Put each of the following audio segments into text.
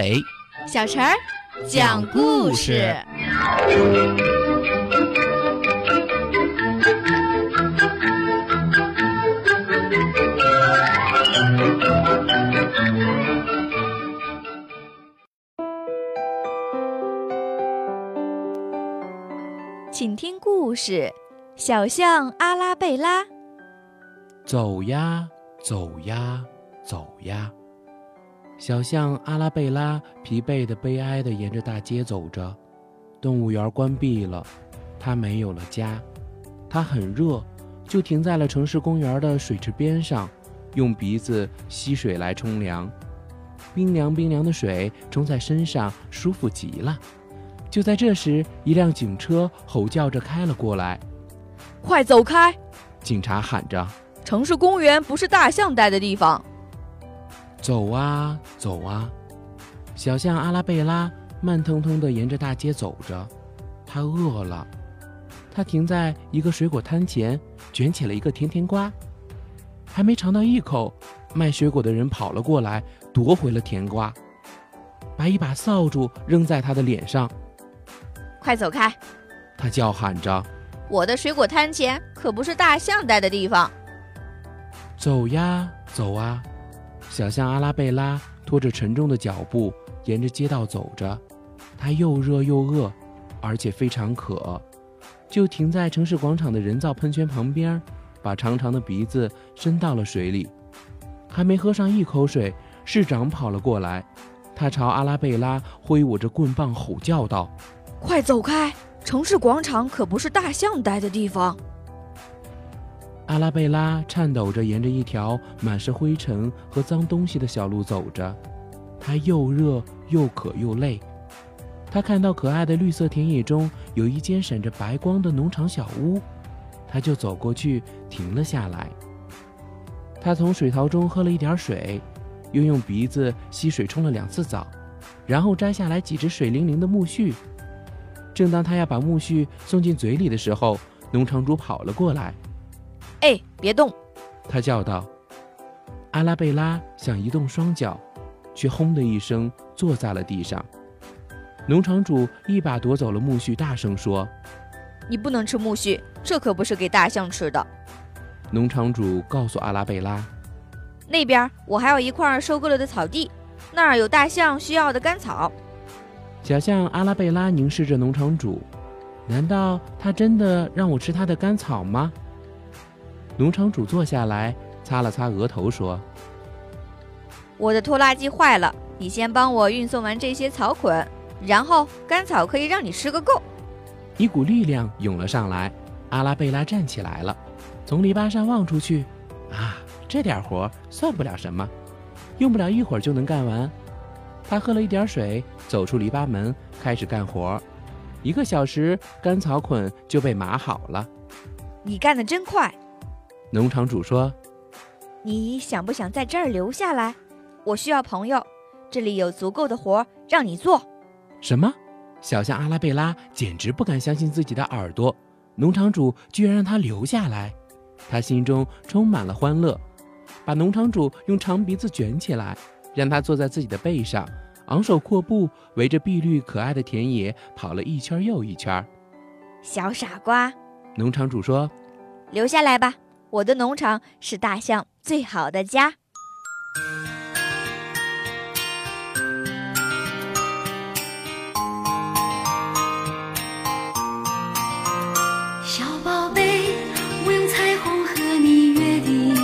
阿伟，小陈儿讲故事。请听故事：小象阿拉贝拉。走呀走呀走呀，小象阿拉贝拉疲惫的、悲哀的沿着大街走着。动物园关闭了，它没有了家。它很热，就停在了城市公园的水池边上，用鼻子吸水来冲凉。冰凉冰凉的水冲在身上，舒服极了。就在这时，一辆警车吼叫着开了过来。快走开！警察喊着。城市公园不是大象待的地方。走啊走啊，小象阿拉贝拉慢腾腾地沿着大街走着。它饿了，它停在一个水果摊前，卷起了一个甜甜瓜。还没尝到一口，卖水果的人跑了过来，夺回了甜瓜，把一把扫帚扔在他的脸上。快走开！他叫喊着：“我的水果摊前可不是大象待的地方。”走呀走啊，小象阿拉贝拉拖着沉重的脚步沿着街道走着，它又热又饿，而且非常渴，就停在城市广场的人造喷泉旁边，把长长的鼻子伸到了水里。还没喝上一口水，市长跑了过来，他朝阿拉贝拉挥舞着棍棒吼叫道：“快走开！城市广场可不是大象待的地方。”阿拉贝拉颤抖着沿着一条满是灰尘和脏东西的小路走着，她又热又渴又累。她看到可爱的绿色田野中有一间闪着白光的农场小屋，她就走过去停了下来。她从水槽中喝了一点水，又用鼻子吸水冲了两次澡，然后摘下来几只水灵灵的苜蓿。正当她要把苜蓿送进嘴里的时候，农场主跑了过来。哎，别动！他叫道。阿拉贝拉想移动双脚，却轰的一声坐在了地上。农场主一把夺走了苜蓿，大声说：“你不能吃苜蓿，这可不是给大象吃的。”农场主告诉阿拉贝拉：“那边我还有一块收割了的草地，那儿有大象需要的干草。”小象阿拉贝拉凝视着农场主，难道他真的让我吃他的干草吗？农场主坐下来，擦了擦额头，说：“我的拖拉机坏了，你先帮我运送完这些草捆，然后干草可以让你吃个够。”一股力量涌了上来，阿拉贝拉站起来了，从篱笆上望出去，啊，这点活算不了什么，用不了一会儿就能干完。他喝了一点水，走出篱笆门，开始干活。一个小时，干草捆就被码好了。你干得真快！农场主说：“你想不想在这儿留下来？我需要朋友，这里有足够的活让你做。”什么？小象阿拉贝拉简直不敢相信自己的耳朵，农场主居然让他留下来，他心中充满了欢乐，把农场主用长鼻子卷起来，让他坐在自己的背上，昂首阔步，围着碧绿可爱的田野跑了一圈又一圈。小傻瓜，农场主说：“留下来吧。”我的农场是大象最好的家。小宝贝，我用彩虹和你约定，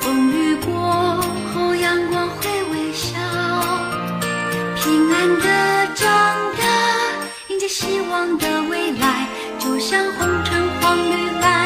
风雨过后阳光会微笑，平安的长大，迎接希望的未来，就像红橙黄绿蓝。